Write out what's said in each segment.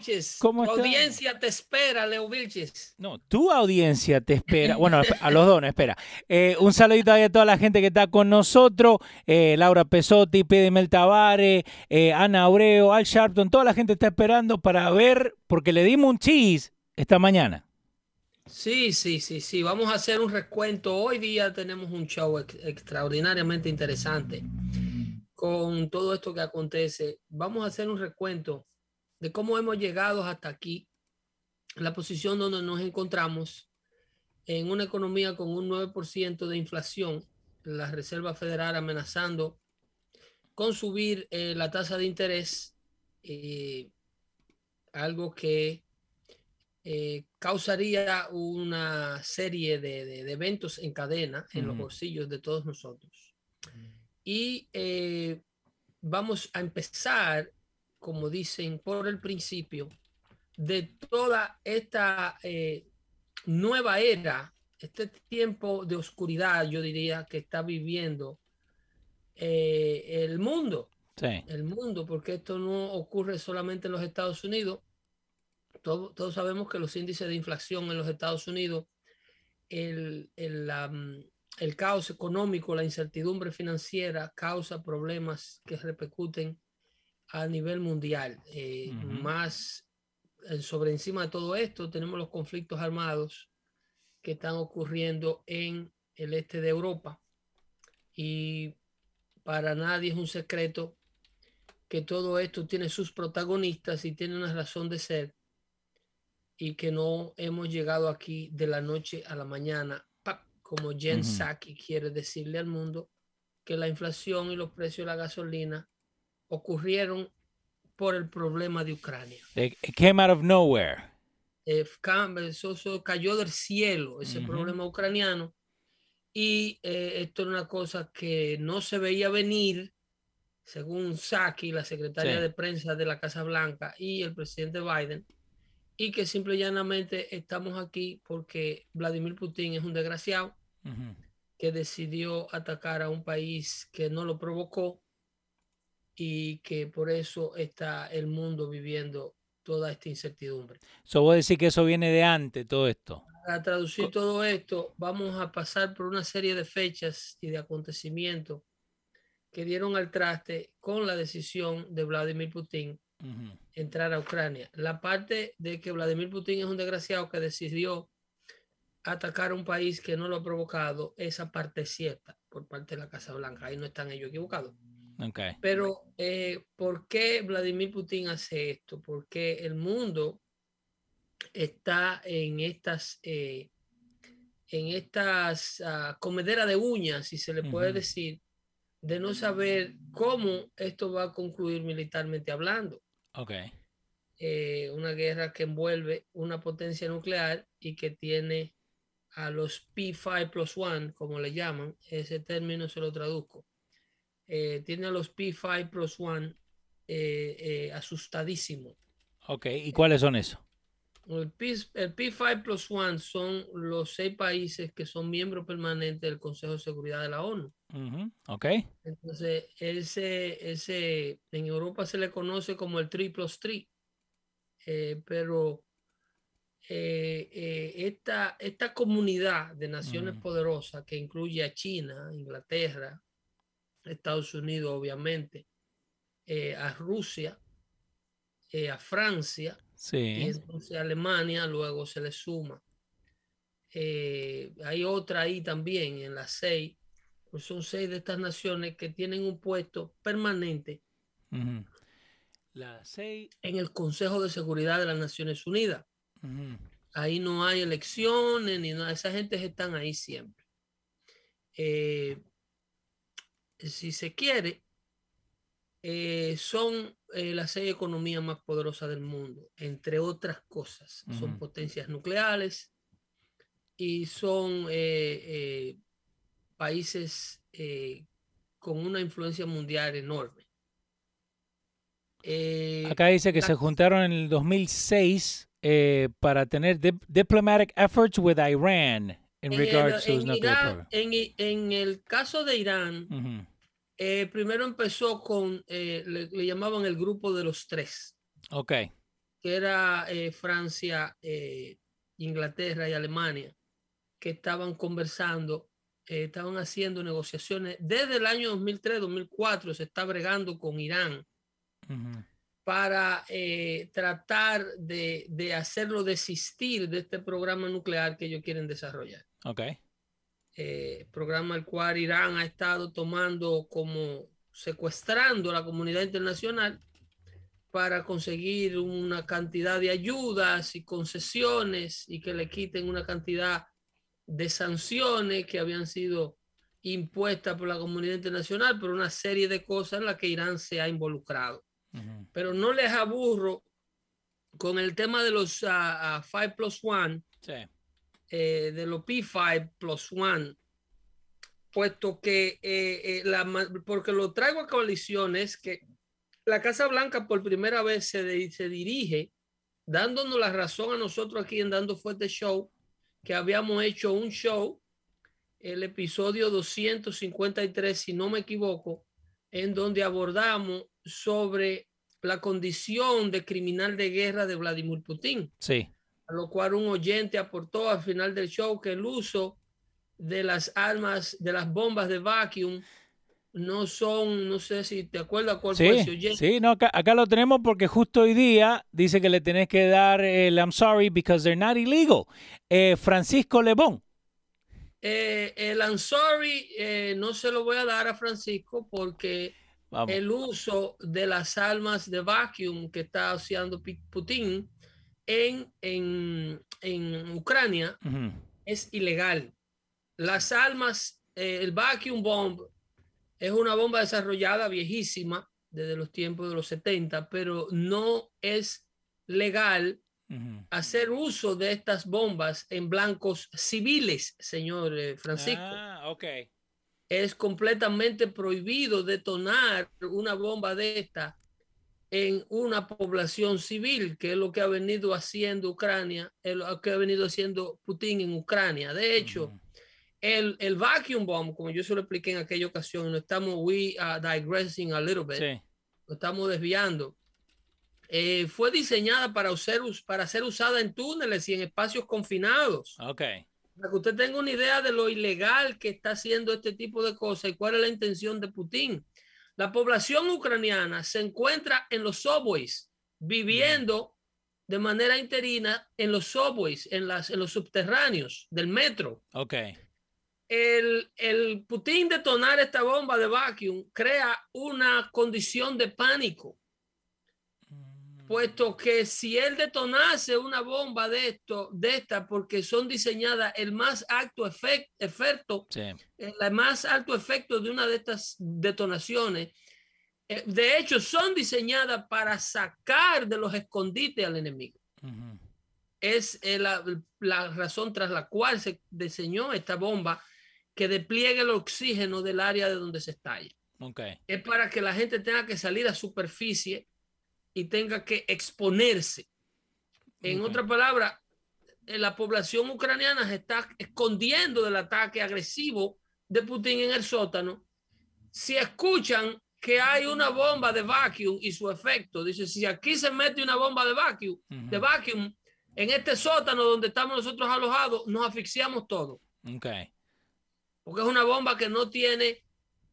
Vilches. ¿Cómo Tu está? audiencia te espera, Leo Vilches. No, tu audiencia te espera. Bueno, a los dos, no, espera. Eh, un saludito ahí a toda la gente que está con nosotros. Eh, Laura Pesotti, Pidemel Tavares, eh, Ana Abreu, Al Sharpton. Toda la gente está esperando para ver, porque le dimos un cheese esta mañana. Sí, sí, sí, sí. Vamos a hacer un recuento. Hoy día tenemos un show ex- extraordinariamente interesante con todo esto que acontece. Vamos a hacer un recuento de cómo hemos llegado hasta aquí, la posición donde nos encontramos en una economía con un 9% de inflación, la Reserva Federal amenazando con subir eh, la tasa de interés, eh, algo que eh, causaría una serie de, de- de eventos en cadena en los bolsillos de todos nosotros. Y eh, vamos a empezar, como dicen, por el principio de toda esta eh, nueva era, este tiempo de oscuridad, yo diría, que está viviendo eh, el mundo Sí. el mundo, porque esto no ocurre solamente en los Estados Unidos. Todo- todos sabemos que los índices de inflación en los Estados Unidos, el, el, mm, el caos económico, la incertidumbre financiera causa problemas que repercuten a nivel mundial. Eh. Más eh, sobre encima de todo esto, tenemos los conflictos armados que están ocurriendo en el este de Europa. Y para nadie es un secreto que todo esto tiene sus protagonistas y tiene una razón de ser y que no hemos llegado aquí de la noche a la mañana, ¡pap! como Jen. Psaki quiere decirle al mundo que la inflación y los precios de la gasolina ocurrieron por el problema de Ucrania. It came out of nowhere. Eh, eso, eso cayó del cielo, ese problema ucraniano. Y eh, esto era una cosa que no se veía venir, según Saki, la secretaria Sí. de prensa de la Casa Blanca, y el presidente Biden, y que simple y llanamente estamos aquí porque Vladimir Putin es un desgraciado que decidió atacar a un país que no lo provocó y que por eso está el mundo viviendo toda esta incertidumbre. So, vos decís que eso viene de antes, todo esto. Para traducir Co- todo esto, vamos a pasar por una serie de fechas y de acontecimientos que dieron al traste con la decisión de Vladimir Putin Ujú. entrar a Ucrania. La parte de que Vladimir Putin es un desgraciado que decidió atacar a un país que no lo ha provocado, esa parte es cierta por parte de la Casa Blanca. Ahí no están ellos equivocados. Ok. Pero, eh, ¿por qué Vladimir Putin hace esto? Porque el mundo está en estas, eh, en estas comederas de uñas, si se le puede decir, de no saber cómo esto va a concluir militarmente hablando. Ok. Eh, una guerra que envuelve una potencia nuclear y que tiene a los P5 plus 1, como le llaman, ese término se lo traduzco. Eh, tiene a los P5 plus 1 eh, eh, asustadísimo. Ok. ¿Y cuáles son esos? El, P, el P5 plus one son los seis países que son miembros permanentes del Consejo de Seguridad de la ONU. Ok. Entonces, ese, ese, en Europa se le conoce como el 3 plus 3, eh, pero eh, eh, esta, esta comunidad de naciones Mm. poderosas que incluye a China, Inglaterra, Estados Unidos, obviamente, eh, a Rusia, eh, a Francia, y entonces Alemania luego se le suma. Eh, hay otra ahí también en las seis, pues son seis de estas naciones que tienen un puesto permanente Ujú. La seis. en el Consejo de Seguridad de las Naciones Unidas. Ahí no hay elecciones ni nada, esa gente están ahí siempre. Eh, si se quiere, eh, son eh, las seis economías más poderosas del mundo, entre otras cosas. Son potencias nucleares y son eh, eh, países eh, con una influencia mundial enorme. Acá dice que la- se juntaron en el 2006 eh, para tener dip- diplomatic efforts with Iran in en, regards to en Irán- en el caso de Irán. Eh, primero empezó con, eh, le, le llamaban el grupo de los tres, Ok. que era eh, Francia, eh, Inglaterra y Alemania, que estaban conversando, eh, estaban haciendo negociaciones. Desde el año 2003-2004 se está bregando con Irán Ujú. para eh, tratar de, de hacerlo desistir de este programa nuclear que ellos quieren desarrollar. Ok. Eh, programa al cual Irán ha estado tomando como secuestrando a la comunidad internacional para conseguir una cantidad de ayudas y concesiones y que le quiten una cantidad de sanciones que habían sido impuestas por la comunidad internacional por una serie de cosas en las que Irán se ha involucrado. Pero no les aburro con el tema de los 5 plus 1 Sí. Eh, de los P5 plus one, puesto que eh, eh, la, porque lo traigo a coalición es que la Casa Blanca por primera vez se, se dirige dándonos la razón a nosotros aquí en Dando Fuerte Show, que habíamos hecho un show, el episodio 253, si no me equivoco, en donde abordamos sobre la condición de criminal de guerra de Vladimir Putin Sí. A lo cual un oyente aportó al final del show que el uso de las armas, de las bombas de vacuum, no son, no sé si te acuerdas cuál fue ese Sí, oyente. sí, no, acá, acá lo tenemos porque justo hoy día dice que le tenés que dar el I'm sorry because they're not illegal. Eh, Francisco Lebón. Eh, el I'm sorry eh, no se lo voy a dar a Francisco porque Vamos. el uso de las armas de vacuum que está haciendo Putin en, en, en Ucrania es ilegal. Las armas, eh, el vacuum bomb es una bomba desarrollada viejísima desde los tiempos de los 70, pero no es legal hacer uso de estas bombas en blancos civiles, señor eh, Francisco. Ah, ok. Es completamente prohibido detonar una bomba de esta en una población civil, que es lo que ha venido haciendo Ucrania, es lo que ha venido haciendo Putin en Ucrania. De hecho, Ujú. el, el vacuum bomb, como yo se lo expliqué en aquella ocasión, no estamos, we are digressing a little bit, Sí. estamos desviando, eh, fue diseñada para ser, us- para ser usada en túneles y en espacios confinados. Para que usted tenga una idea de lo ilegal que está haciendo este tipo de cosas y cuál es la intención de Putin. La población ucraniana se encuentra en los subways, viviendo de manera interina en los subways, en, las, en los subterráneos del metro. Ok. El, el Putin detonar esta bomba de vacuum crea una condición de pánico, puesto que si él detonase una bomba de esto, de esta, porque son diseñadas el más alto efec- efecto, Sí. el más alto efecto de una de estas detonaciones, eh, de hecho son diseñadas para sacar de los escondites al enemigo. Ujú. Es eh, la, la razón tras la cual se diseñó esta bomba que despliegue el oxígeno del área de donde se estalla. Ok. Es para que la gente tenga que salir a superficie y tenga que exponerse En Ok. otras palabras, eh, la población ucraniana se está escondiendo del ataque agresivo de Putin en el sótano. Si escuchan que hay una bomba de vacuum y su efecto, dice, si aquí se mete una bomba de vacuum, de vacuum en este sótano donde estamos nosotros alojados, nos asfixiamos todos. Ok. Porque es una bomba que no tiene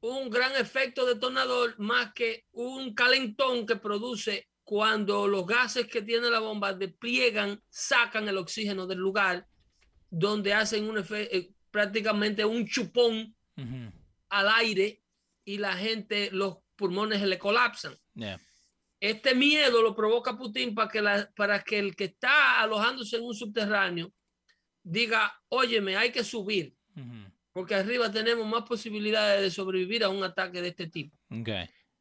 un gran efecto detonador más que un calentón que produce cuando los gases que tiene la bomba despliegan, sacan el oxígeno del lugar, donde hacen un eh, prácticamente un chupón al aire y la gente, los pulmones le colapsan. Yeah. Este miedo lo provoca Putin para que, la- para que el que está alojándose en un subterráneo diga, óyeme, hay que subir. Porque arriba tenemos más posibilidades de sobrevivir a un ataque de este tipo. Ok.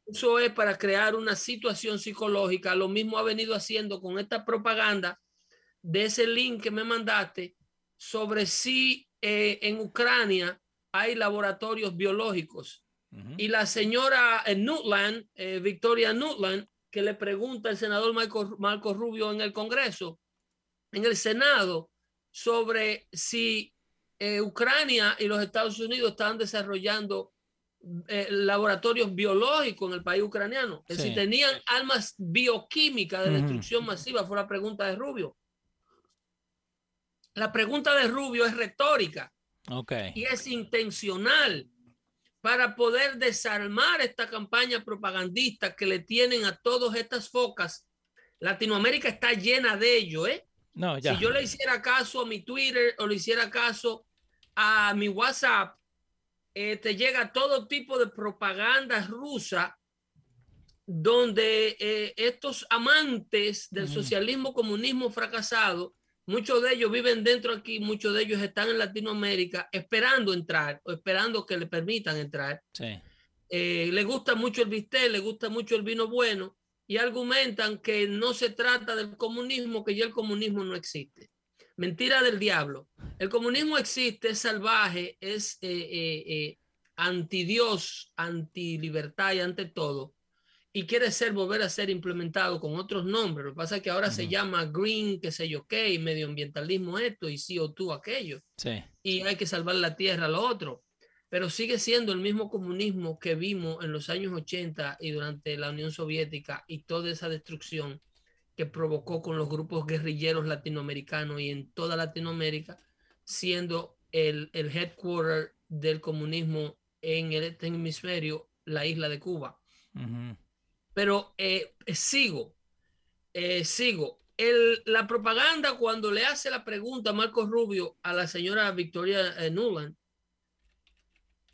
Eso es para crear una situación psicológica. Lo mismo ha venido haciendo con esta propaganda de ese link que me mandaste sobre si eh, en Ucrania hay laboratorios biológicos. Ujú. Y la señora eh, Nutland, eh, Victoria Nutland, que le pregunta al senador Marco, Marco Rubio en el Congreso, en el Senado, sobre si eh, Ucrania y los Estados Unidos están desarrollando eh, laboratorios biológicos en el país ucraniano. Que Sí. Si tenían armas bioquímicas de destrucción masiva, fue la pregunta de Rubio. La pregunta de Rubio es retórica Ok. y es intencional para poder desarmar esta campaña propagandista que le tienen a todas estas focas. Latinoamérica está llena de ello, ¿eh? No, ya. Si yo le hiciera caso a mi Twitter o le hiciera caso a mi WhatsApp, eh, te llega todo tipo de propaganda rusa donde eh, estos amantes del Ujú. socialismo comunismo fracasado, muchos de ellos viven dentro aquí, muchos de ellos están en Latinoamérica esperando entrar o esperando que le permitan entrar Sí. eh, le gusta mucho el bistec, le gusta mucho el vino bueno y argumentan que no se trata del comunismo, que ya el comunismo no existe. Mentira del diablo. El comunismo existe, es salvaje, es eh, eh, eh, anti-Dios, anti-libertad y ante todo. Y quiere ser, volver a ser implementado con otros nombres. Lo que pasa es que ahora se llama green, qué sé yo qué, y medioambientalismo esto, y CO2 aquello Sí. y hay que salvar la tierra, lo otro. Pero sigue siendo el mismo comunismo que vimos en los años 80 y durante la Unión Soviética y toda esa destrucción que provocó con los grupos guerrilleros latinoamericanos y en toda Latinoamérica, siendo el, el headquarter del comunismo en el este hemisferio, la isla de Cuba. Ujú. Pero eh, sigo, eh, sigo. El- la propaganda cuando le hace la pregunta a Marco Rubio a la señora Victoria eh, Nuland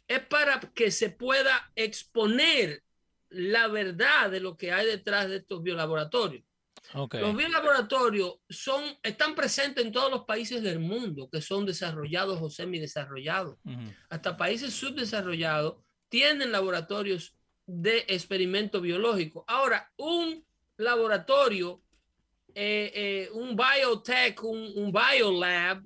es para que se pueda exponer la verdad de lo que hay detrás de estos biolaboratorios. Ok. Los biolaboratorios son, están presentes en todos los países del mundo que son desarrollados o semidesarrollados Ujú. hasta países subdesarrollados tienen laboratorios de experimento biológico. Ahora, un laboratorio, eh, eh, un biotech, un, un biolab,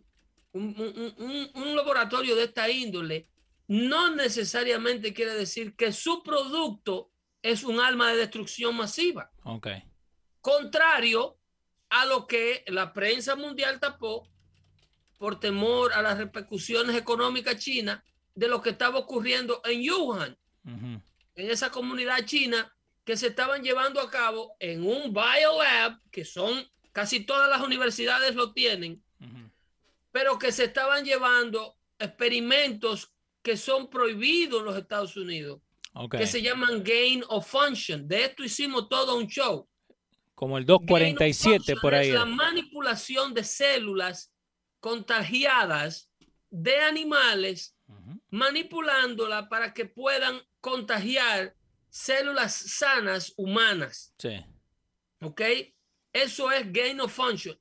un, un- un- un laboratorio de esta índole, no necesariamente quiere decir que su producto es un arma de destrucción masiva Ok. Contrario a lo que la prensa mundial tapó por temor a las repercusiones económicas chinas de lo que estaba ocurriendo en Wuhan, en esa comunidad china que se estaban llevando a cabo en un biolab, que son casi todas las universidades lo tienen, pero que se estaban llevando experimentos que son prohibidos en los Estados Unidos, que se llaman gain of function. De esto hicimos todo un show. Como el Gain of 247 function por ahí. Es la manipulación de células contagiadas de animales, manipulándola para que puedan contagiar células sanas humanas. Sí. ¿Ok? Eso es gain of function.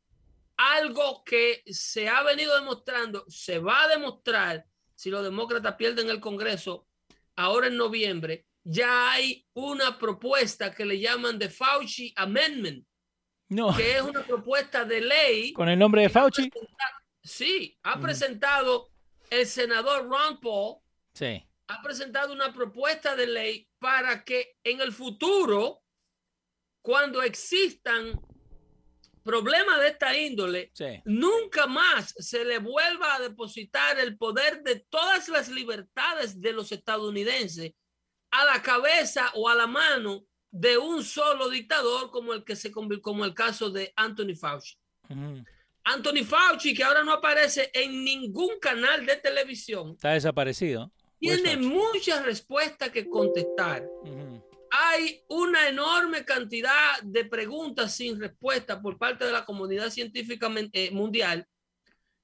Algo que se ha venido demostrando, se va a demostrar si los demócratas pierden el Congreso ahora en noviembre. Ya hay una propuesta que le llaman de Fauci Amendment, No. que es una propuesta de ley. Con el nombre de Fauci. Sí, ha Ujú. presentado el senador Ron Paul, Sí. ha presentado una propuesta de ley para que en el futuro, cuando existan problema de esta índole, nunca más se le vuelva a depositar el poder de todas las libertades de los estadounidenses a la cabeza o a la mano de un solo dictador como el que se como el caso de Anthony Fauci. Anthony Fauci, que ahora no aparece en ningún canal de televisión. Está desaparecido. Tiene muchas respuestas que contestar. Hay una enorme cantidad de preguntas sin respuesta por parte de la comunidad científica eh, mundial.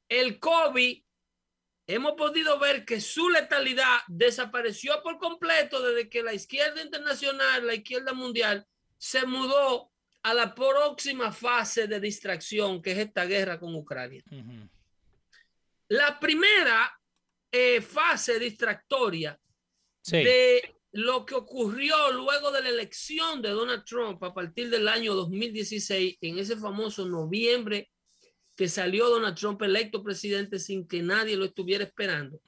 El COVID, hemos podido ver que su letalidad desapareció por completo desde que la izquierda internacional, la izquierda mundial, se mudó a la próxima fase de distracción, que es esta guerra con Ucrania. La primera eh, fase distractoria de lo que ocurrió luego de la elección de Donald Trump a partir del año 2016, en ese famoso noviembre que salió Donald Trump electo presidente sin que nadie lo estuviera esperando.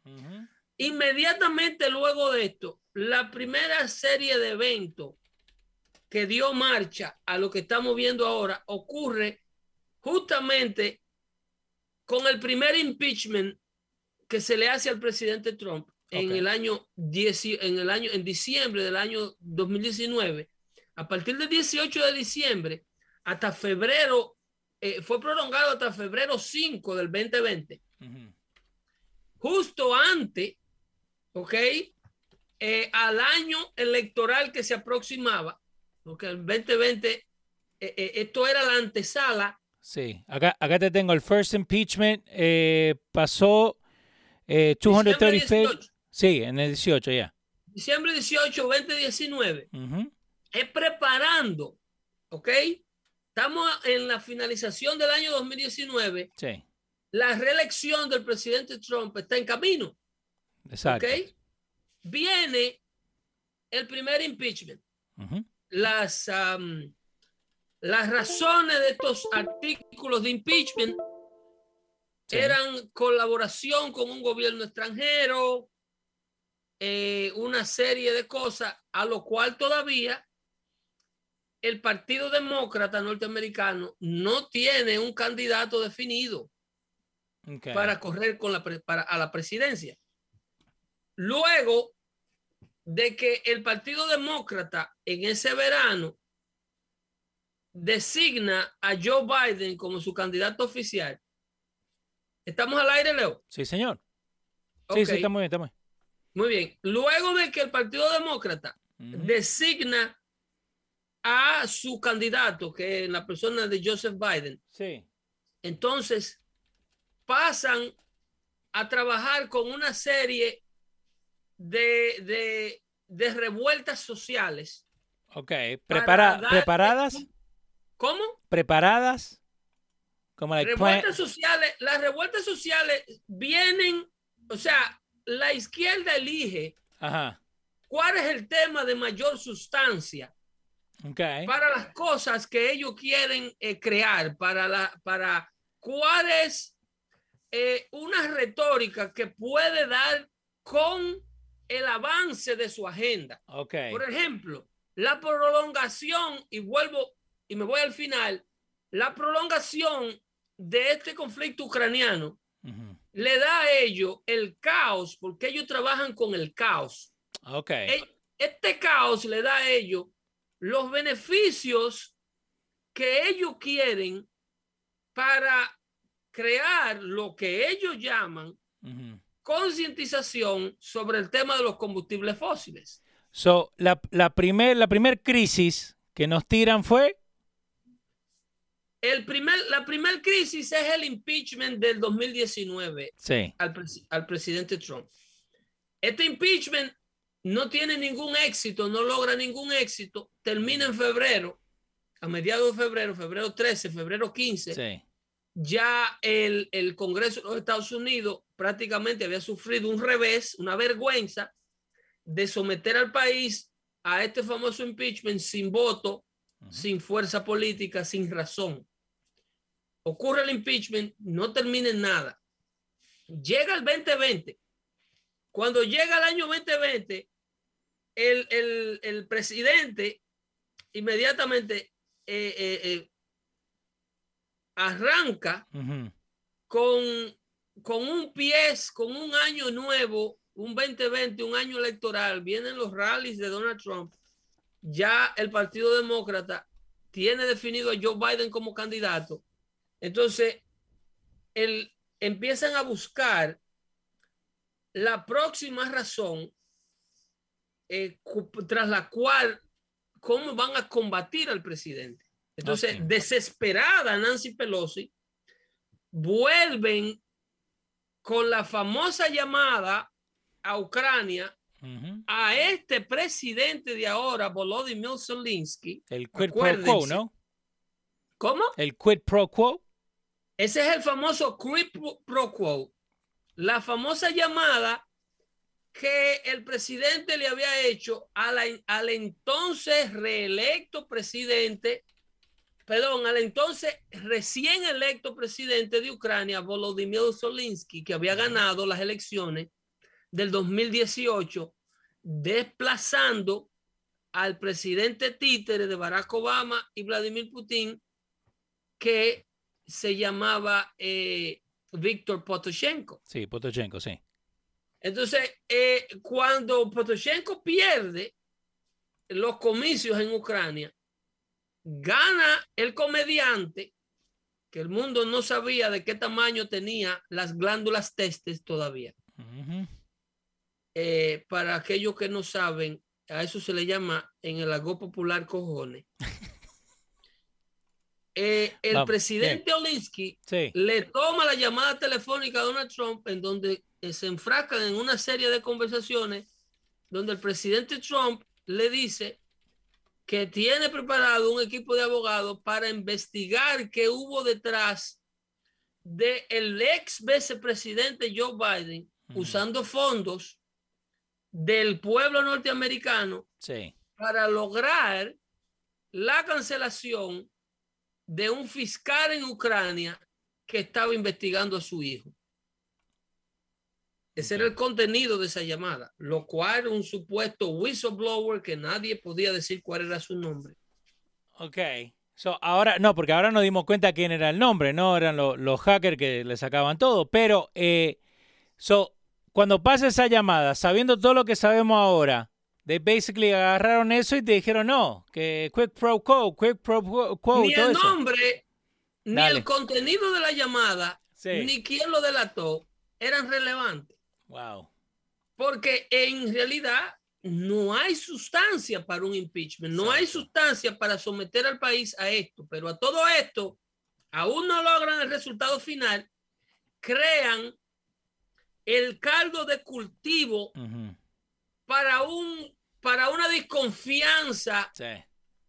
Inmediatamente luego de esto, la primera serie de eventos que dio marcha a lo que estamos viendo ahora ocurre justamente con el primer impeachment que se le hace al presidente Trump en el año 10, en el año en diciembre del año 2019 a partir del 18 de diciembre hasta febrero eh, fue prolongado hasta febrero 5 del 2020 justo antes ok eh, al año electoral que se aproximaba porque el 2020, eh, eh, esto era la antesala. Sí, acá, acá te tengo el first impeachment, eh, pasó 235. Sí, en el 18 ya. Diciembre 18, 2019. Es preparando, ¿ok? Estamos en la finalización del año 2019. Sí. La reelección del presidente Trump está en camino. Exacto. Viene el primer impeachment las, las razones de estos artículos de impeachment eran colaboración con un gobierno extranjero, eh, una serie de cosas, a lo cual todavía el Partido Demócrata norteamericano no tiene un candidato definido para correr con la para, a la presidencia. Luego, de que el Partido Demócrata en ese verano designa a Joe Biden como su candidato oficial. ¿Estamos al aire, Leo? Sí, señor. Sí, sí, está muy bien, está muy bien. Muy bien. Luego de que el Partido Demócrata designa a su candidato, que es la persona de Joseph Biden, sí. entonces pasan a trabajar con una serie de, revueltas sociales. Ok, ¿preparadas? ¿Cómo? ¿Preparadas? Como revueltas sociales, las revueltas sociales vienen, o sea, la izquierda elige cuál es el tema de mayor sustancia para las cosas que ellos quieren eh, crear, para, la, para cuál es eh, una retórica que puede dar con el avance de su agenda. Okay. Por ejemplo, la prolongación, y vuelvo y me voy al final, la prolongación de este conflicto ucraniano le da a ellos el caos, porque ellos trabajan con el caos. Okay. E, este caos le da a ellos los beneficios que ellos quieren para crear lo que ellos llaman concientización sobre el tema de los combustibles fósiles. So, la, la primera la primer crisis que nos tiran fue... El primer, la primera crisis es el impeachment del 2019 sí. al, al presidente Trump. Este impeachment no tiene ningún éxito, no logra ningún éxito, termina en febrero, a mediados de febrero, febrero 13, febrero 15. Sí ya el, Congreso de los Estados Unidos prácticamente había sufrido un revés, una vergüenza de someter al país a este famoso impeachment sin voto, sin fuerza política, sin razón. Ocurre el impeachment, no termina en nada. Llega el 2020. Cuando llega el año 2020, el, presidente inmediatamente eh, eh, eh, arranca con, con un pie, con un año nuevo, un 2020, un año electoral, vienen los rallies de Donald Trump, ya el Partido Demócrata tiene definido a Joe Biden como candidato. Entonces, el, empiezan a buscar la próxima razón eh, tras la cual, cómo van a combatir al presidente. Entonces, desesperada Nancy Pelosi, vuelven con la famosa llamada a Ucrania a este presidente de ahora, Volodymyr Zelensky. El quid pro quo. ¿no? ¿Cómo? El quid pro quo. Ese es el famoso quid pro quo. La famosa llamada que el presidente le había hecho a la- al entonces reelecto presidente, perdón, al entonces recién electo presidente de Ucrania, Volodymyr Zelensky, que había ganado las elecciones del 2018, desplazando al presidente títere de Barack Obama y Vladimir Putin, que se llamaba eh, Víctor Potoshenko. Sí, Potochenko, sí. Entonces, eh, cuando Potoshenko pierde los comicios en Ucrania, gana el comediante, que el mundo no sabía de qué tamaño tenía las glándulas testes todavía. Ujú. Eh, para aquellos que no saben, a eso se le llama en el argot popular cojones. Eh, el Vamos, presidente Olinsky Sí. le toma la llamada telefónica a Donald Trump en donde eh, se enfrascan en una serie de conversaciones donde el presidente Trump le dice que tiene preparado un equipo de abogados para investigar qué hubo detrás de el ex vicepresidente Joe Biden Ujú. usando fondos del pueblo norteamericano Sí. para lograr la cancelación de un fiscal en Ucrania que estaba investigando a su hijo. Ese era el contenido de esa llamada, lo cual un supuesto whistleblower que nadie podía decir cuál era su nombre. Ok. So, ahora, no, porque ahora nos dimos cuenta quién era el nombre, no eran lo- los hackers que le sacaban todo. Pero, eh, so, cuando pasa esa llamada, sabiendo todo lo que sabemos ahora, they basically agarraron eso y te dijeron no, que quick pro quo, quick pro quo, ni todo el eso. nombre, ni Dale. el contenido de la llamada, Sí. ni quién lo delató eran relevantes. Wow. Porque en realidad no hay sustancia para un impeachment, no hay Exacto. sustancia para someter al país a esto, pero a todo esto, aún no logran el resultado final, crean el caldo de cultivo Ujú. Para, un, para una desconfianza Sí.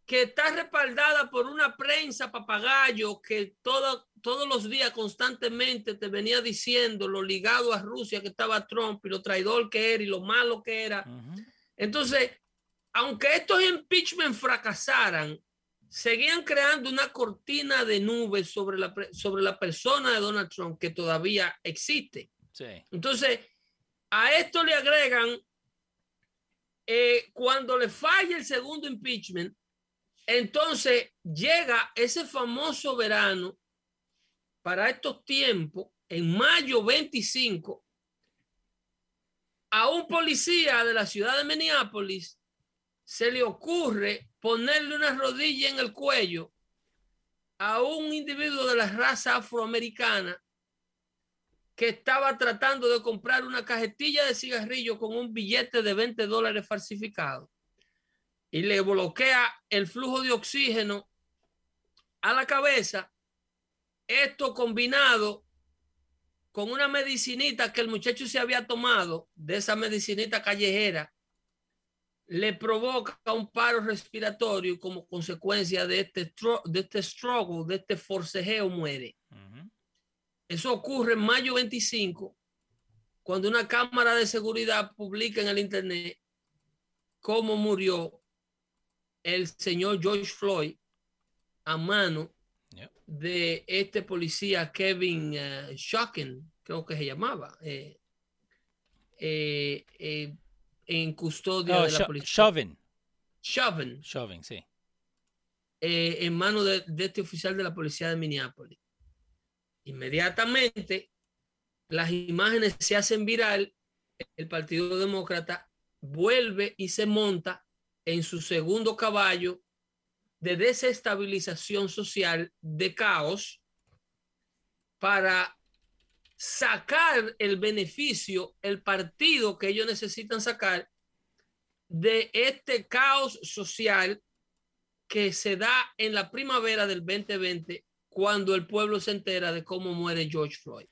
que está respaldada por una prensa papagayo que todo- todos los días constantemente te venía diciendo lo ligado a Rusia que estaba Trump y lo traidor que era y lo malo que era. Ujú. Entonces, aunque estos impeachment fracasaran, seguían creando una cortina de nubes sobre la, sobre la persona de Donald Trump que todavía existe. Sí. Entonces, a esto le agregan, eh, cuando le falla el segundo impeachment, entonces llega ese famoso verano para estos tiempos, en mayo 25, a un policía de la ciudad de Minneapolis se le ocurre ponerle una rodilla en el cuello a un individuo de la raza afroamericana que estaba tratando de comprar una cajetilla de cigarrillo con un billete de 20 dólares falsificado y le bloquea el flujo de oxígeno a la cabeza. Esto combinado con una medicinita que el muchacho se había tomado, de esa medicinita callejera, le provoca un paro respiratorio como consecuencia de este, de este struggle, de este forcejeo, muere. Ujú. Eso ocurre en mayo 25, cuando una cámara de seguridad publica en el internet cómo murió el señor George Floyd a mano de este policía Kevin eh, Shocking, creo que se llamaba, eh, eh, eh, en custodia No, de la policía. Chauvin. Chauvin, Chauvin, sí. eh, en manos de, de este oficial de la policía de Minneapolis. Inmediatamente las imágenes se hacen viral, el Partido Demócrata vuelve y se monta en su segundo caballo de desestabilización social, de caos, para sacar el beneficio, el partido que ellos necesitan sacar de este caos social que se da en la primavera del 2020 cuando el pueblo se entera de cómo muere George Floyd.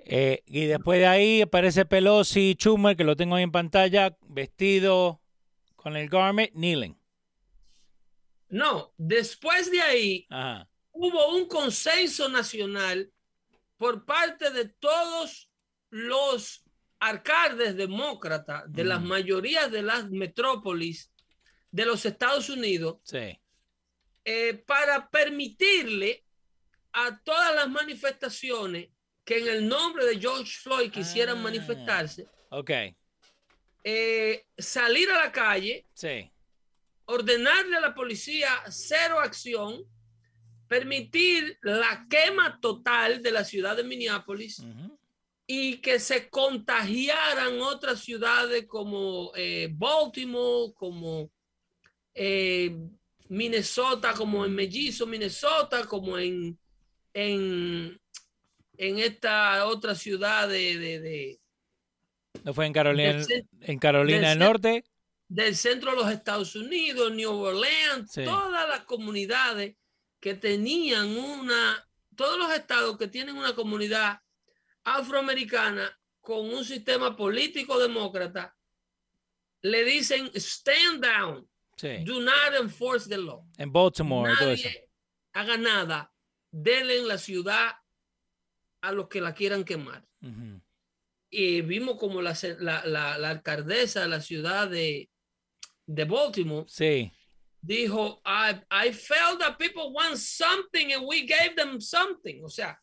Eh, y después de ahí aparece Pelosi Schumer, que lo tengo ahí en pantalla, vestido con el garment, kneeling. No, después de ahí hubo un consenso nacional por parte de todos los alcaldes demócratas de las mm. mayorías de las metrópolis de los Estados Unidos eh, para permitirle a todas las manifestaciones que en el nombre de George Floyd quisieran ah, manifestarse, eh, salir a la calle, ordenarle a la policía cero acción, permitir la quema total de la ciudad de Minneapolis y que se contagiaran otras ciudades como eh, Baltimore, como eh, Minnesota, como en Mellizo, Minnesota, como en, en, en esta otra ciudad de, ¿No fue en Carolina, en Carolina del, Norte? Del centro de los Estados Unidos, New Orleans, todas las comunidades que tenían una, todos los estados que tienen una comunidad afroamericana con un sistema político demócrata, le dicen stand down. Do not enforce the law. En Baltimore. Nadie haga nada. Denle en la ciudad a los que la quieran quemar. Y vimos como la, la, la, alcaldesa de la ciudad de, de Baltimore sí dijo, I, I felt that people want something and we gave them something. O sea,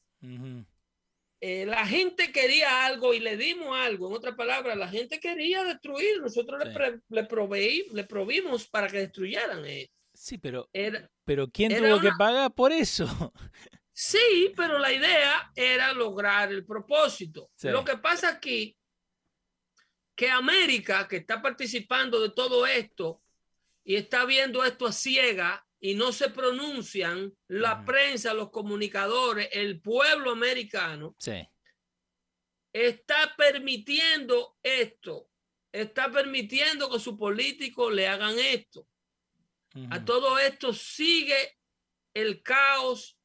eh, la gente quería algo y le dimos algo. En otras palabras, la gente quería destruir. Nosotros le, le, proveí, le provimos para que destruyeran. Eh. Sí, pero, pero ¿quién tuvo que pagar por eso? Sí, pero la idea era lograr el propósito. Lo que pasa aquí, que América, que está participando de todo esto, y está viendo esto a ciega y no se pronuncian la prensa, los comunicadores, el pueblo americano, está permitiendo esto, está permitiendo que sus políticos le hagan esto. A todo esto sigue el caos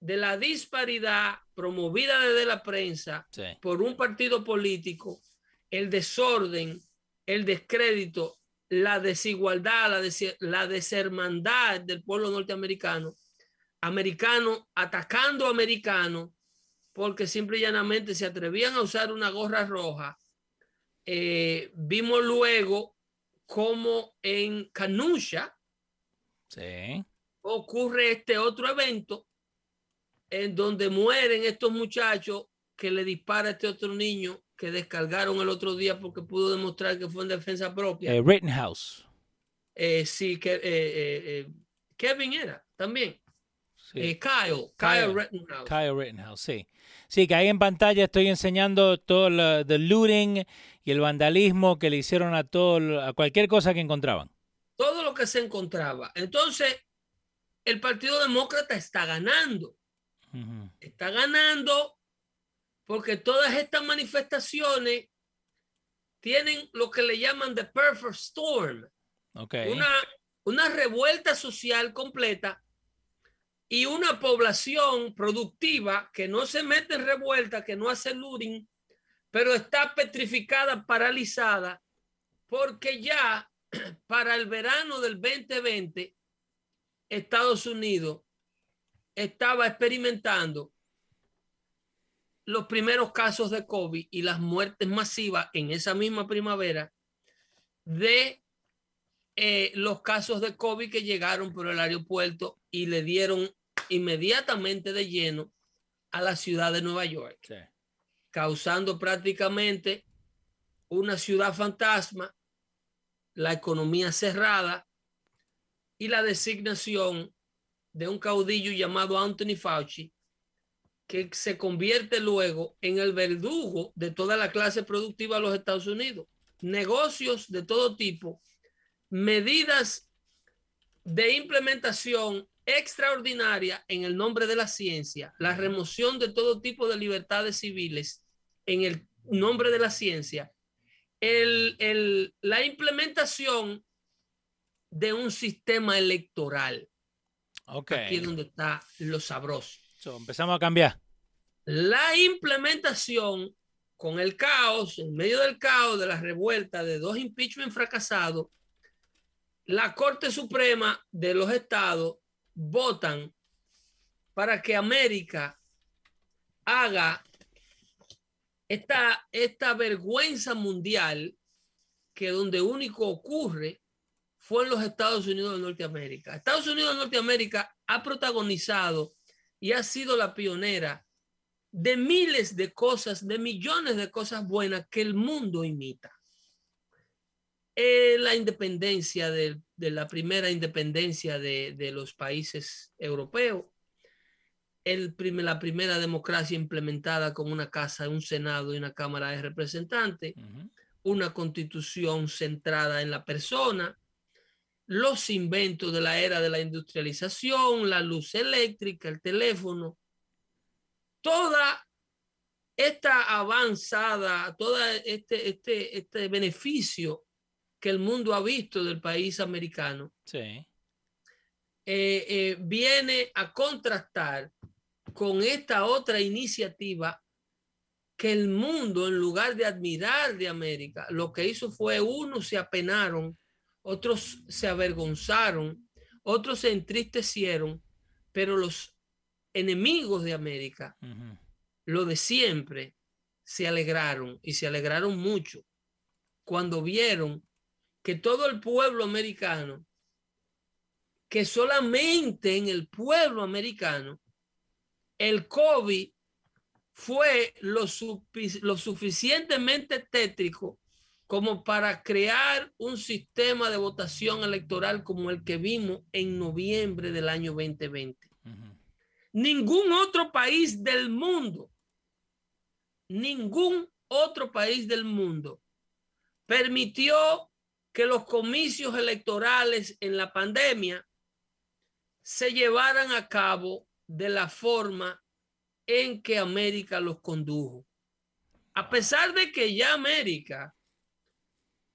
de la disparidad promovida desde la prensa por un partido político, el desorden, el descrédito la desigualdad, la, la deshermandad del pueblo norteamericano, americano atacando a americano, porque simple y llanamente se atrevían a usar una gorra roja. Eh, vimos luego como en Canusha ocurre este otro evento en donde mueren estos muchachos que le dispara a este otro niño que descargaron el otro día porque pudo demostrar que fue en defensa propia. Eh, Rittenhouse. Eh, sí, que, eh, eh, Kevin era también. Kyle, Kyle, Rittenhouse. Kyle Rittenhouse, sí. Sí, que ahí en pantalla estoy enseñando todo el looting y el vandalismo que le hicieron a todo, a cualquier cosa que encontraban. Todo lo que se encontraba. Entonces, el Partido Demócrata está ganando. Está ganando porque todas estas manifestaciones tienen lo que le llaman the perfect storm. Una, una revuelta social completa y una población productiva que no se mete en revuelta, que no hace looting, pero está petrificada, paralizada, porque ya para el verano del 2020, Estados Unidos estaba experimentando los primeros casos de COVID y las muertes masivas en esa misma primavera de eh, los casos de COVID que llegaron por el aeropuerto y le dieron inmediatamente de lleno a la ciudad de Nueva York, causando prácticamente una ciudad fantasma, la economía cerrada y la designación de un caudillo llamado Anthony Fauci que se convierte luego en el verdugo de toda la clase productiva de los Estados Unidos. Negocios de todo tipo, medidas de implementación extraordinaria en el nombre de la ciencia, la remoción de todo tipo de libertades civiles en el nombre de la ciencia, el, la implementación de un sistema electoral. Aquí es donde está lo sabroso. empezamos a cambiar. La implementación con el caos, en medio del caos de la revuelta de dos impeachment fracasados, la Corte Suprema de los Estados votan para que América haga esta, esta vergüenza mundial que donde único ocurre fue en los Estados Unidos de Norteamérica. Estados Unidos de Norteamérica ha protagonizado y ha sido la pionera de miles de cosas, de millones de cosas buenas que el mundo imita. Eh, la independencia de, la primera independencia de, los países europeos, el la primera democracia implementada con una casa, un senado y una cámara de representantes, una constitución centrada en la persona, los inventos de la era de la industrialización, la luz eléctrica, el teléfono, toda esta avanzada, todo este, este, este beneficio que el mundo ha visto del país americano, sí. Eh, eh, viene a contrastar con esta otra iniciativa que el mundo, en lugar de admirar de América, lo que hizo fue unos se apenaron, otros se avergonzaron, otros se entristecieron, pero los enemigos de América, lo de siempre, se alegraron y se alegraron mucho cuando vieron que todo el pueblo americano, que solamente en el pueblo americano, el COVID fue lo, lo suficientemente tétrico como para crear un sistema de votación electoral como el que vimos en noviembre del año 2020. Ningún otro país del mundo, ningún otro país del mundo permitió que los comicios electorales en la pandemia se llevaran a cabo de la forma en que América los condujo. A pesar de que ya América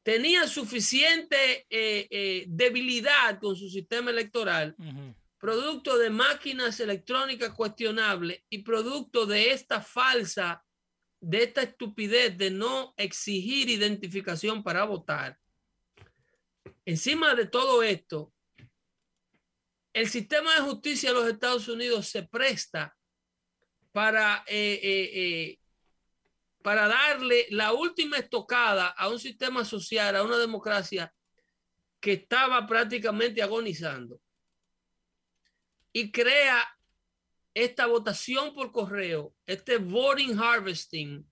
tenía suficiente eh, eh, debilidad con su sistema electoral, producto de máquinas electrónicas cuestionables y producto de esta falsa, de esta estupidez de no exigir identificación para votar, Encima de todo esto, el sistema de justicia de los Estados Unidos se presta para, eh, eh, eh, para darle la última estocada a un sistema social, a una democracia que estaba prácticamente agonizando. Y crea esta votación por correo, este voting harvesting,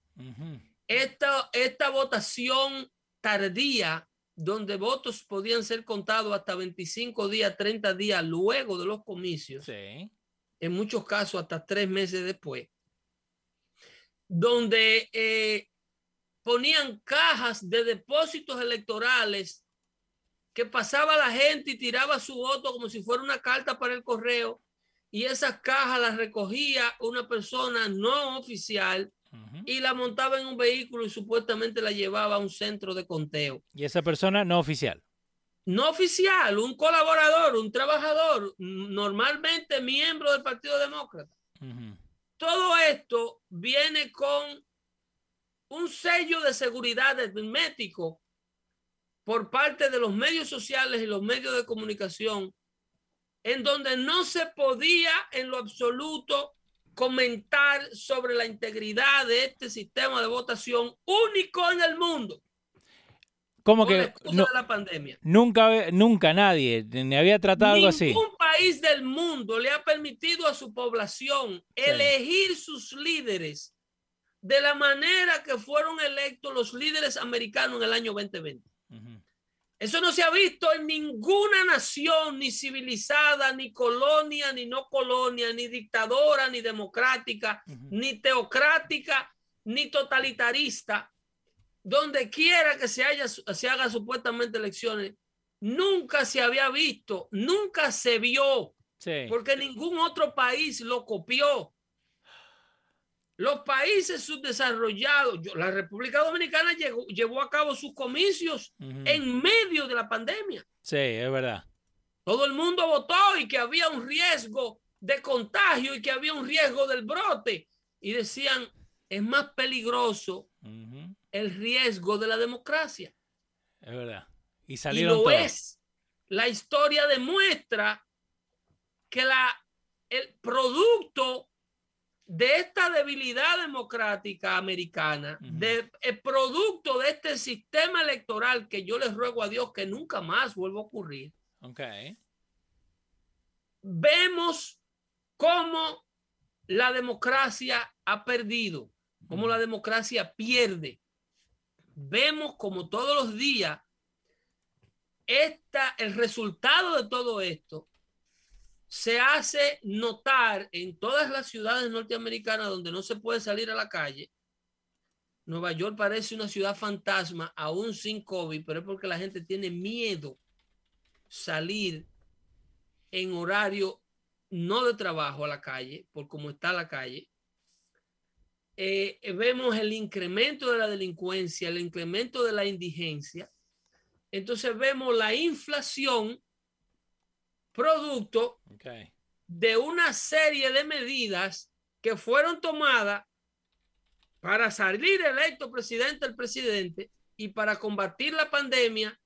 esta, esta votación tardía donde votos podían ser contados hasta 25 días, 30 días luego de los comicios. En muchos casos hasta tres meses después. Donde eh, ponían cajas de depósitos electorales que pasaba la gente y tiraba su voto como si fuera una carta para el correo y esas cajas las recogía una persona no oficial y la montaba en un vehículo y supuestamente la llevaba a un centro de conteo. ¿Y esa persona no oficial? No oficial, un colaborador, un trabajador, normalmente miembro del Partido Demócrata. Todo esto viene con un sello de seguridad hermético por parte de los medios sociales y los medios de comunicación, en donde no se podía en lo absoluto comentar sobre la integridad de este sistema de votación único en el mundo. ¿Cómo que no, de la pandemia. Nunca, nunca nadie ni había tratado algo así. Ningún país del mundo le ha permitido a su población elegir sus líderes de la manera que fueron electos los líderes americanos en el año 2020. Eso no se ha visto en ninguna nación, ni civilizada, ni colonia, ni no colonia, ni dictadora, ni democrática, ni teocrática, ni totalitarista. Donde quiera que se, haya, se haga supuestamente elecciones, nunca se había visto, nunca se vio, porque ningún otro país lo copió. Los países subdesarrollados, la República Dominicana llevó a cabo sus comicios en medio de la pandemia. Sí, es verdad. Todo el mundo votó y que había un riesgo de contagio y que había un riesgo del brote. Y decían, es más peligroso el riesgo de la democracia. Es verdad. Y, salieron y lo es. La historia demuestra que la, el producto de esta debilidad democrática americana, de, el producto de este sistema electoral que yo les ruego a Dios que nunca más vuelva a ocurrir. Vemos cómo la democracia ha perdido, cómo la democracia pierde. Vemos como todos los días esta, el resultado de todo esto se hace notar en todas las ciudades norteamericanas donde no se puede salir a la calle. Nueva York parece una ciudad fantasma, aún sin COVID, pero es porque la gente tiene miedo salir en horario no de trabajo a la calle, por cómo está la calle. Eh, vemos el incremento de la delincuencia, el incremento de la indigencia. Entonces vemos la inflación producto de una serie de medidas que fueron tomadas para salir electo presidente el presidente y para combatir la pandemia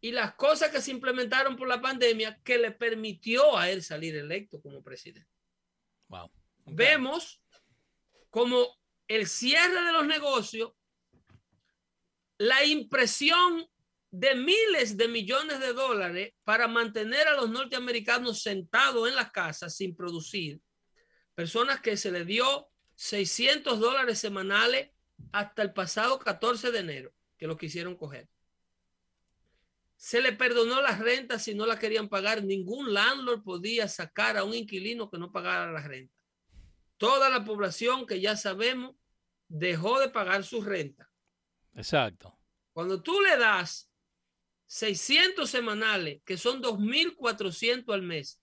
y las cosas que se implementaron por la pandemia que le permitió a él salir electo como presidente. Vemos como el cierre de los negocios, la impresión de miles de millones de dólares para mantener a los norteamericanos sentados en las casas sin producir. Personas que se le dio 600 dólares semanales hasta el pasado 14 de enero, que lo quisieron coger. Se le perdonó las rentas si no la querían pagar. Ningún landlord podía sacar a un inquilino que no pagara la renta. Toda la población que ya sabemos dejó de pagar su renta. Exacto. Cuando tú le das 600 semanales, que son 2.400 al mes,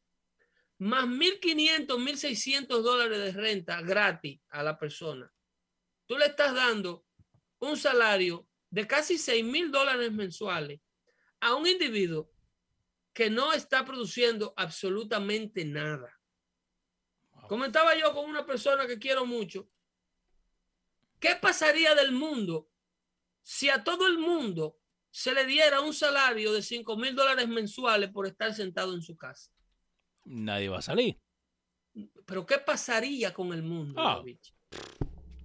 más 1.500, 1.600 dólares de renta gratis a la persona. Tú le estás dando un salario de casi 6.000 dólares mensuales a un individuo que no está produciendo absolutamente nada. Comentaba yo con una persona que quiero mucho. ¿Qué pasaría del mundo si a todo el mundo se le diera un salario de 5 mil dólares mensuales por estar sentado en su casa. Nadie va a salir. Pero ¿qué pasaría con el mundo? Ah.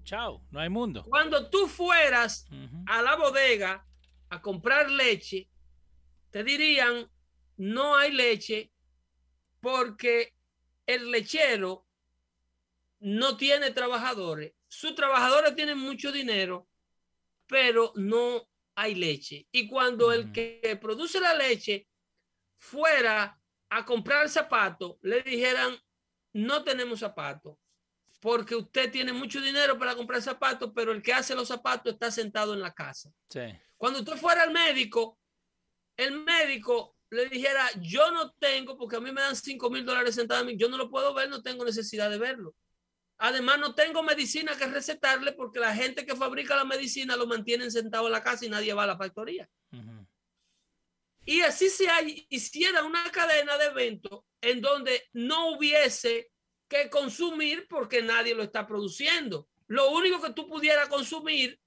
Chao, no hay mundo. Cuando tú fueras a la bodega a comprar leche, te dirían, no hay leche porque el lechero no tiene trabajadores. Sus trabajadores tienen mucho dinero, pero no hay leche. Y cuando el que produce la leche fuera a comprar zapatos, le dijeran, no tenemos zapatos, porque usted tiene mucho dinero para comprar zapatos, pero el que hace los zapatos está sentado en la casa. Cuando usted fuera al médico, el médico le dijera, yo no tengo, porque a mí me dan 5 mil dólares sentado a mí, yo no lo puedo ver, no tengo necesidad de verlo. Además, no tengo medicina que recetarle porque la gente que fabrica la medicina lo mantienen sentado en la casa y nadie va a la factoría. Y así se hiciera una cadena de eventos en donde no hubiese que consumir porque nadie lo está produciendo. Lo único que tú pudieras consumir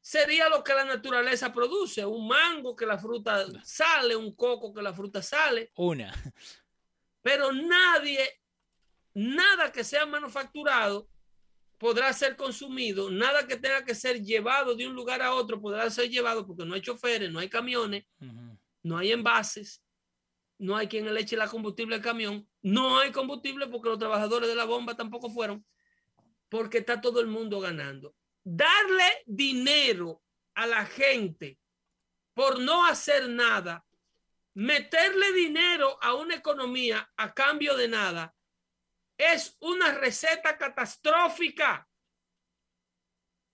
sería lo que la naturaleza produce, un mango que la fruta sale, un coco que la fruta sale. Una. Pero nadie nada que sea manufacturado podrá ser consumido, nada que tenga que ser llevado de un lugar a otro podrá ser llevado porque no hay choferes, no hay camiones, no hay envases, no hay quien le eche la combustible al camión, no hay combustible porque los trabajadores de la bomba tampoco fueron, porque está todo el mundo ganando. Darle dinero a la gente por no hacer nada, meterle dinero a una economía a cambio de nada, es una receta catastrófica.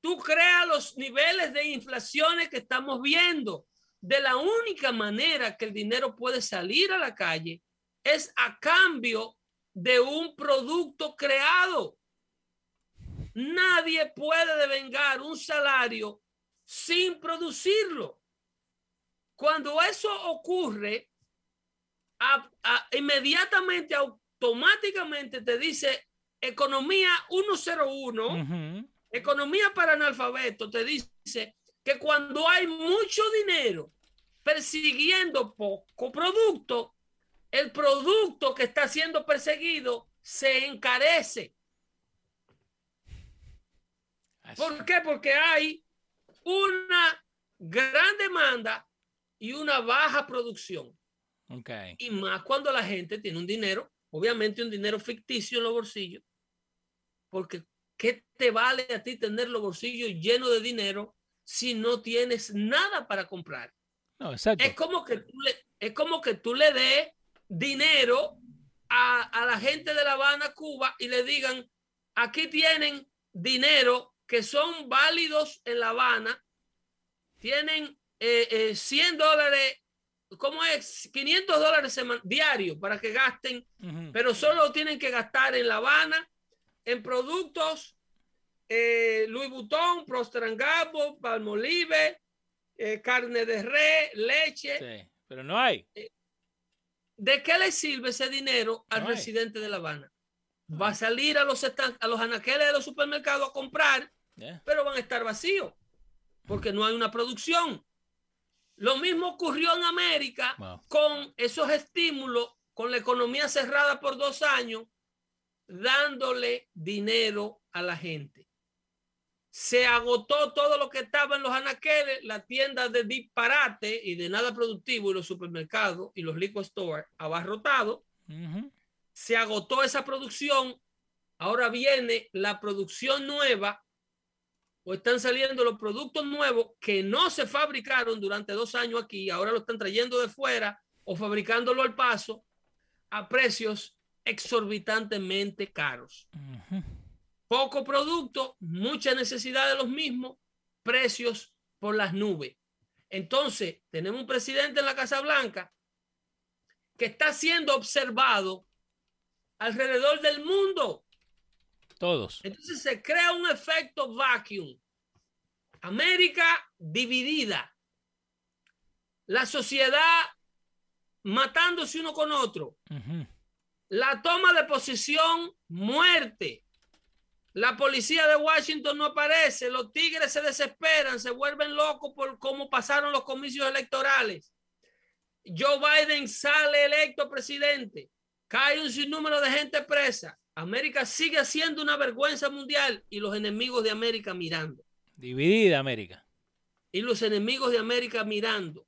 Tú creas los niveles de inflación que estamos viendo. De la única manera que el dinero puede salir a la calle es a cambio de un producto creado. Nadie puede devengar un salario sin producirlo. Cuando eso ocurre, inmediatamente, automáticamente te dice economía 101, economía para analfabeto, te dice que cuando hay mucho dinero persiguiendo poco producto, el producto que está siendo perseguido se encarece. ¿Por qué? Porque hay una gran demanda y una baja producción. Okay. Y más cuando la gente tiene un dinero, obviamente un dinero ficticio en los bolsillos, porque ¿qué te vale a ti tener los bolsillos llenos de dinero si no tienes nada para comprar? No, exacto. Es como que tú le, es como que tú le des dinero a, a la gente de La Habana, Cuba, y le digan, aquí tienen dinero que son válidos en La Habana, tienen eh, 100 eh, dólares, ¿cómo es? 500 dólares diarios para que gasten, pero solo tienen que gastar en La Habana, en productos eh, Louis Vuitton, Gamble, Palmolive, eh, carne de res, leche. Sí, pero no hay. ¿De qué le sirve ese dinero al residente de La Habana? Va a salir a los, a los anaqueles de los supermercados a comprar, pero van a estar vacíos porque no hay una producción. Lo mismo ocurrió en América con esos estímulos, con la economía cerrada por dos años, dándole dinero a la gente. Se agotó todo lo que estaba en los anaqueles, la tienda de disparate y de nada productivo y los supermercados y los liquor stores abarrotados. Se agotó esa producción. Ahora viene la producción nueva o están saliendo los productos nuevos que no se fabricaron durante dos años aquí, ahora lo están trayendo de fuera o fabricándolo al paso a precios exorbitantemente caros. Poco producto, mucha necesidad de los mismos, precios por las nubes. Entonces, tenemos un presidente en la Casa Blanca que está siendo observado alrededor del mundo todos. Entonces se crea un efecto vacuum. América dividida. La sociedad matándose uno con otro. La toma de posición, muerte. La policía de Washington no aparece. Los tigres se desesperan, se vuelven locos por cómo pasaron los comicios electorales. Joe Biden sale electo presidente. Cae un sinnúmero de gente presa. América sigue siendo una vergüenza mundial y los enemigos de América mirando. Dividida América. Y los enemigos de América mirando.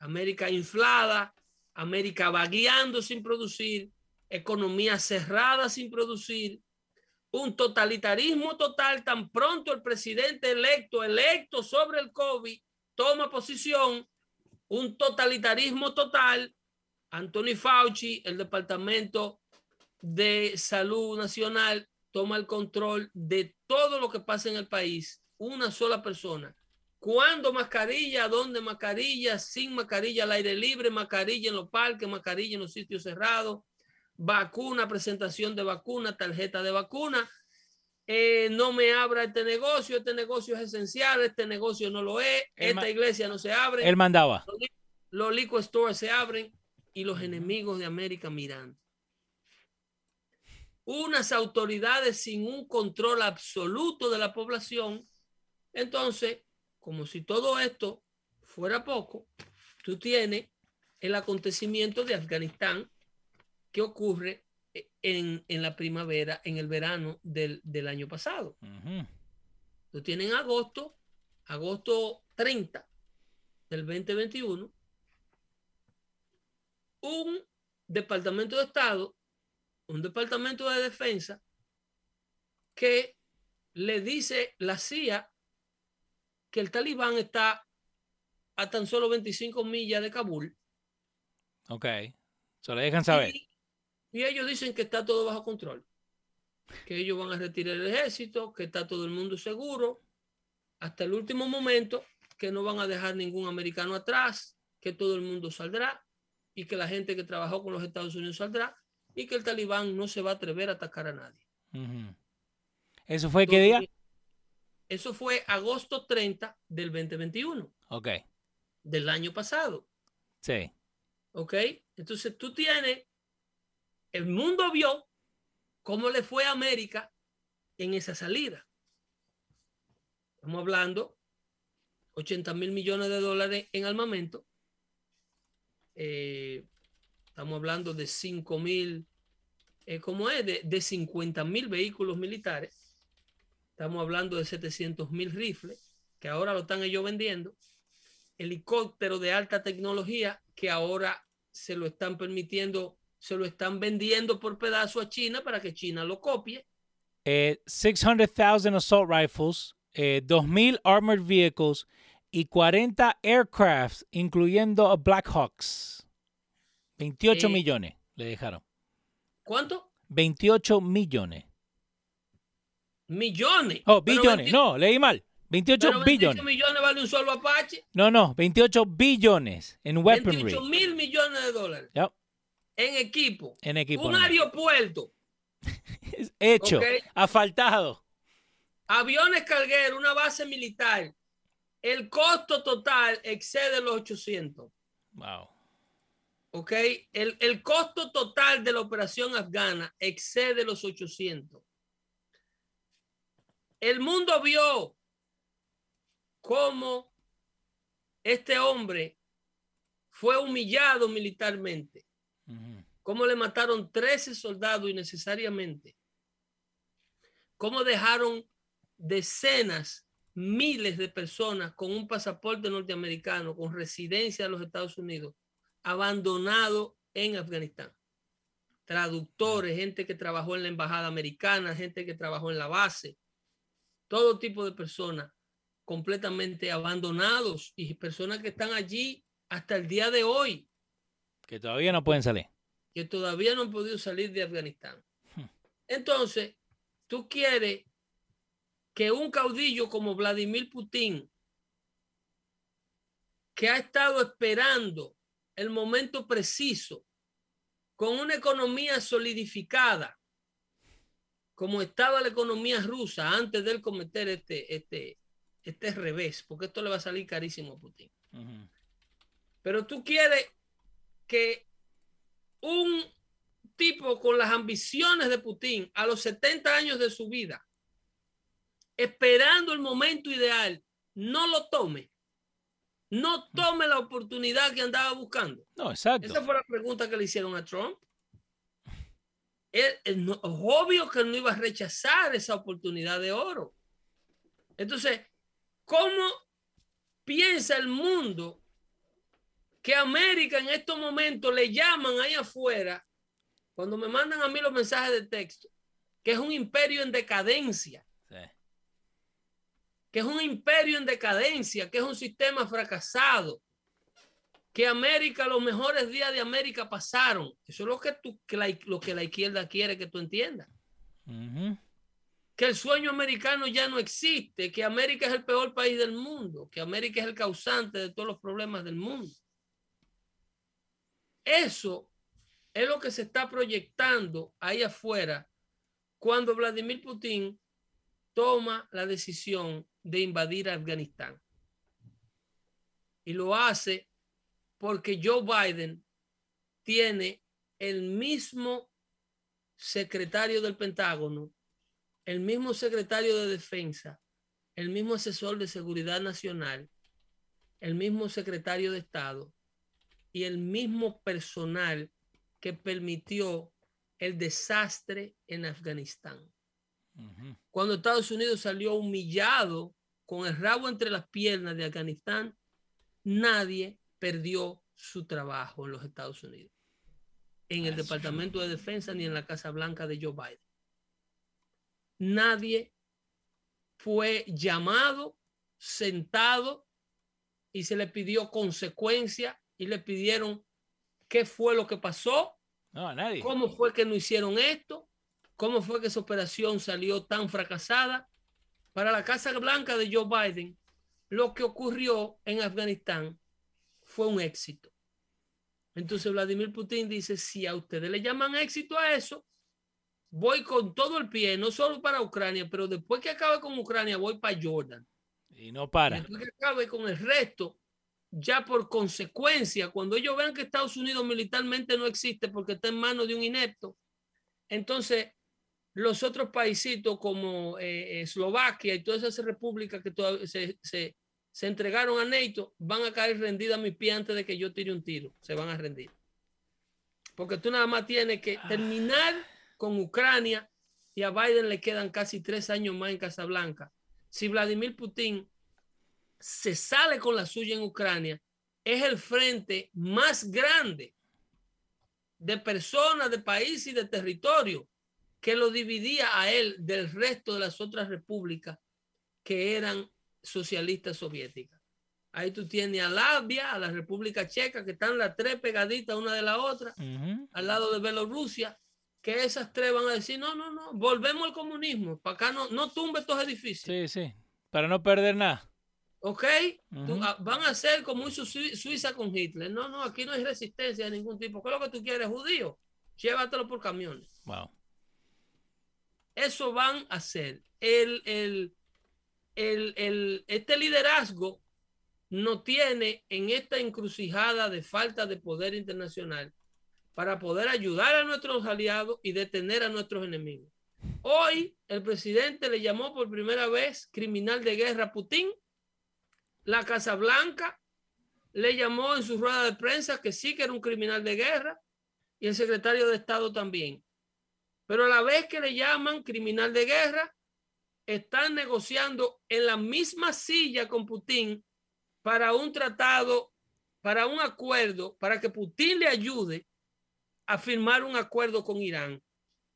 América inflada, América vagueando sin producir, economía cerrada sin producir, un totalitarismo total tan pronto el presidente electo, electo sobre el COVID, toma posición, un totalitarismo total. Anthony Fauci, el departamento de salud nacional toma el control de todo lo que pasa en el país, una sola persona. ¿Cuándo mascarilla? ¿Dónde mascarilla? Sin mascarilla al aire libre, mascarilla en los parques, mascarilla en los sitios cerrados, vacuna, presentación de vacuna, tarjeta de vacuna. Eh, no me abra este negocio, este negocio es esencial, este negocio no lo es, esta iglesia no se abre. Él mandaba. Los, los liquor stores se abren y los enemigos de América mirando unas autoridades sin un control absoluto de la población, entonces, como si todo esto fuera poco, tú tienes el acontecimiento de Afganistán que ocurre en, la primavera, en el verano del, año pasado. Tú tienes en agosto, agosto 30 del 2021, un departamento de Estado un departamento de defensa que le dice la CIA que el talibán está a tan solo 25 millas de Kabul. Ok. Se le dejan saber. Y, y ellos dicen que está todo bajo control. Que ellos van a retirar el ejército, que está todo el mundo seguro, hasta el último momento, que no van a dejar ningún americano atrás, que todo el mundo saldrá y que la gente que trabajó con los Estados Unidos saldrá y que el talibán no se va a atrever a atacar a nadie. ¿Eso fue qué día? Eso fue agosto 30 del 2021, Ok. del año pasado. Sí. ¿Ok? Entonces tú tienes, el mundo vio cómo le fue a América en esa salida. Estamos hablando 80 mil millones de dólares en armamento. Eh, estamos hablando de 5 mil, eh, ¿cómo es? De, de 50 mil vehículos militares. Estamos hablando de 700 mil rifles, que ahora lo están ellos vendiendo. Helicóptero de alta tecnología, que ahora se lo están permitiendo, se lo están vendiendo por pedazo a China para que China lo copie. Eh, 600,000 assault rifles, eh, 2,000 armored vehicles y 40 aircrafts, incluyendo a Black Hawks. 28 Eh, millones le dejaron. ¿Cuánto? 28 millones. Millones. Oh, billones. 20 No, leí mal. 28 pero 28 billones. millones vale un solo Apache. No, no, 28 billones en weaponry. 28 mil millones de dólares Yep, en equipo. en equipo. un aeropuerto. Hecho, Ok. asfaltado. Aviones cargueros, una base militar. El costo total excede los 800. Wow. ¿Ok? El, el costo total de la operación afgana excede los 800. El mundo vio cómo este hombre fue humillado militarmente, cómo le mataron 13 soldados innecesariamente, cómo dejaron decenas, miles de personas con un pasaporte norteamericano, con residencia en los Estados Unidos, abandonado en Afganistán. Traductores, gente que trabajó en la embajada americana, gente que trabajó en la base, todo tipo de personas completamente abandonados y personas que están allí hasta el día de hoy, Que todavía no pueden salir. que todavía no han podido salir de Afganistán. Hmm. Entonces, tú quieres que un caudillo como Vladimir Putin, que ha estado esperando el momento preciso, con una economía solidificada, como estaba la economía rusa antes de él cometer este, este, este revés, porque esto le va a salir carísimo a Putin. Pero tú quieres que un tipo con las ambiciones de Putin a los 70 años de su vida, esperando el momento ideal, no lo tome. No tome la oportunidad que andaba buscando. No, exacto. Esa fue la pregunta que le hicieron a Trump. Él- él no- obvio que no iba a rechazar esa oportunidad de oro. Entonces, ¿cómo piensa el mundo que América en estos momentos le llaman ahí afuera, cuando me mandan a mí los mensajes de texto, que es un imperio en decadencia? Que es un imperio en decadencia, que es un sistema fracasado, que América, los mejores días de América pasaron. Eso es lo que, tú, que la, lo que la izquierda quiere que tú entiendas. Que el sueño americano ya no existe, que América es el peor país del mundo, que América es el causante de todos los problemas del mundo. Eso es lo que se está proyectando ahí afuera cuando Vladimir Putin toma la decisión de invadir Afganistán. Y lo hace porque Joe Biden tiene el mismo secretario del Pentágono, el mismo secretario de Defensa, el mismo asesor de Seguridad Nacional, el mismo secretario de Estado y el mismo personal que permitió el desastre en Afganistán Cuando Estados Unidos salió humillado con el rabo entre las piernas de Afganistán, nadie perdió su trabajo en los Estados Unidos, en el That's Departamento de Defensa ni en la Casa Blanca de Joe Biden. Nadie fue llamado, sentado y se le pidió consecuencia y le pidieron qué fue lo que pasó, No, nadie. cómo fue que no hicieron esto, cómo fue que esa operación salió tan fracasada. Para la Casa Blanca de Joe Biden, lo que ocurrió en Afganistán fue un éxito. Entonces Vladimir Putin dice, si a ustedes le llaman éxito a eso, voy con todo el pie, no solo para Ucrania, pero después que acabe con Ucrania, voy para Jordan. Y no para. Después que acabe con el resto, ya por consecuencia, cuando ellos vean que Estados Unidos militarmente no existe porque está en manos de un inepto, entonces los otros paisitos como eh, Eslovaquia y todas esas repúblicas que todavía se, se, se entregaron a NATO van a caer rendidas a mis pies antes de que yo tire un tiro. Se van a rendir. Porque tú nada más tienes que terminar con Ucrania y a Biden le quedan casi tres años más en Casablanca. Si Vladimir Putin se sale con la suya en Ucrania, es el frente más grande de personas, de país y de territorio que lo dividía a él del resto de las otras repúblicas que eran socialistas soviéticas. Ahí tú tienes a Latvia, a la República Checa, que están las tres pegaditas una de la otra, al lado de Bielorrusia, que esas tres van a decir, no, no, no, volvemos al comunismo, para acá no, no tumbe estos edificios. Sí, sí. Para no perder nada. ¿Ok? Tú- ah, van a ser como hizo Sui- Suiza con Hitler. No, no, aquí no hay resistencia de ningún tipo. ¿Qué es lo que tú quieres, judío? Llévatelo por camiones. Wow. Eso van a hacer. El, el, el, el- este liderazgo no tiene en esta encrucijada de falta de poder internacional para poder ayudar a nuestros aliados y detener a nuestros enemigos. Hoy el presidente le llamó por primera vez criminal de guerra a Putin. La Casa Blanca le llamó en su rueda de prensa que sí que era un criminal de guerra y el secretario de Estado también. Pero a la vez que le llaman criminal de guerra, están negociando en la misma silla con Putin para un tratado, para un acuerdo, para que Putin le ayude a firmar un acuerdo con Irán,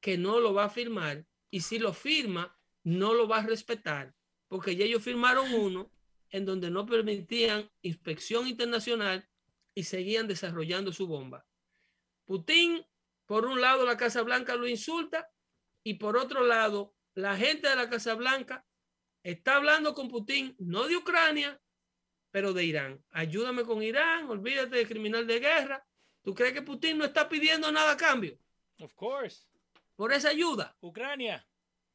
que no lo va a firmar, y si lo firma, no lo va a respetar, porque ya ellos firmaron uno en donde no permitían inspección internacional y seguían desarrollando su bomba. Putin, por un lado, la Casa Blanca lo insulta y por otro lado, la gente de la Casa Blanca está hablando con Putin, no de Ucrania, pero de Irán. Ayúdame con Irán, olvídate de criminal de guerra. ¿Tú crees que Putin no está pidiendo nada a cambio Of course. por esa ayuda? Ucrania.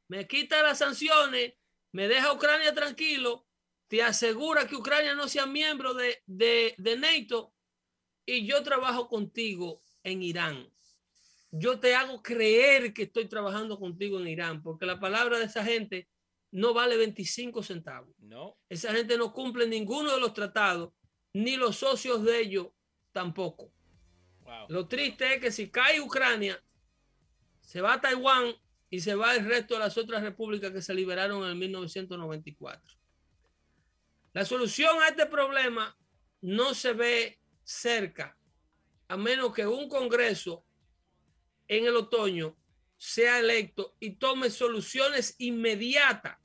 Me quita las sanciones, me deja a Ucrania tranquilo, te asegura que Ucrania no sea miembro de, de, de NATO y yo trabajo contigo en Irán. Yo te hago creer que estoy trabajando contigo en Irán, porque la palabra de esa gente no vale 25 centavos. No. Esa gente no cumple ninguno de los tratados, ni los socios de ellos tampoco. Wow. Lo triste es que si cae Ucrania, se va a Taiwán y se va el resto de las otras repúblicas que se liberaron en 1994. La solución a este problema no se ve cerca, a menos que un Congreso en el otoño sea electo y tome soluciones inmediatas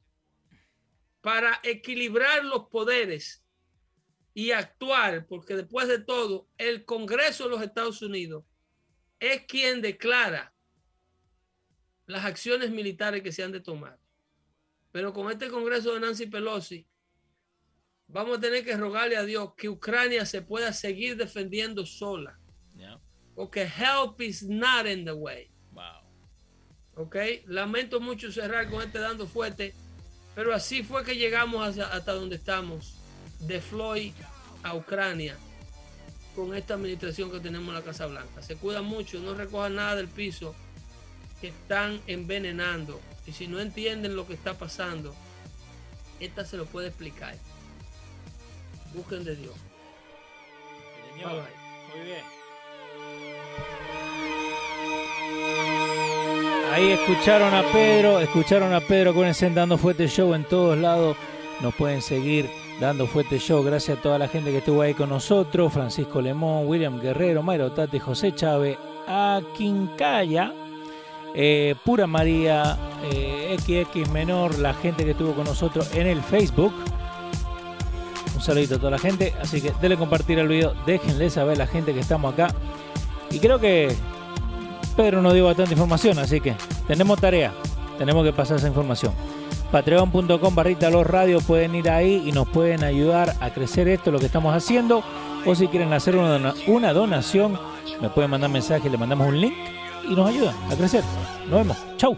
para equilibrar los poderes y actuar, porque después de todo, el Congreso de los Estados Unidos es quien declara las acciones militares que se han de tomar. Pero con este Congreso de Nancy Pelosi, vamos a tener que rogarle a Dios que Ucrania se pueda seguir defendiendo sola. Porque help is not in the way. Wow. ¿ok? Lamento mucho cerrar con este dando fuerte, pero así fue que llegamos hacia- hasta donde estamos, de Floyd a Ucrania, con esta administración que tenemos en la Casa Blanca. Se cuidan mucho, no recojan nada del piso, que están envenenando. Y si no entienden lo que está pasando, esta se lo puede explicar. Busquen de Dios. Señor. Bye, bye. Muy bien. Ahí escucharon a Pedro, escucharon a Pedro con ese Dando Fuerte Show en todos lados. Nos pueden seguir Dando Fuerte Show. Gracias a toda la gente que estuvo ahí con nosotros. Francisco Lemón, William Guerrero, Mayro Tati, José Chávez, a Quincaya, eh, Pura María, eh, XX Menor, la gente que estuvo con nosotros en el Facebook. Un saludito a toda la gente. Así que denle compartir el video. Déjenle saber a la gente que estamos acá. Y creo que Pedro nos dio bastante información. Así que tenemos tarea. Tenemos que pasar esa información. Patreon.com barrita los radios. Pueden ir ahí y nos pueden ayudar a crecer esto, lo que estamos haciendo. O si quieren hacer una, una donación, me pueden mandar mensaje, le mandamos un link y nos ayudan a crecer. Nos vemos. Chau.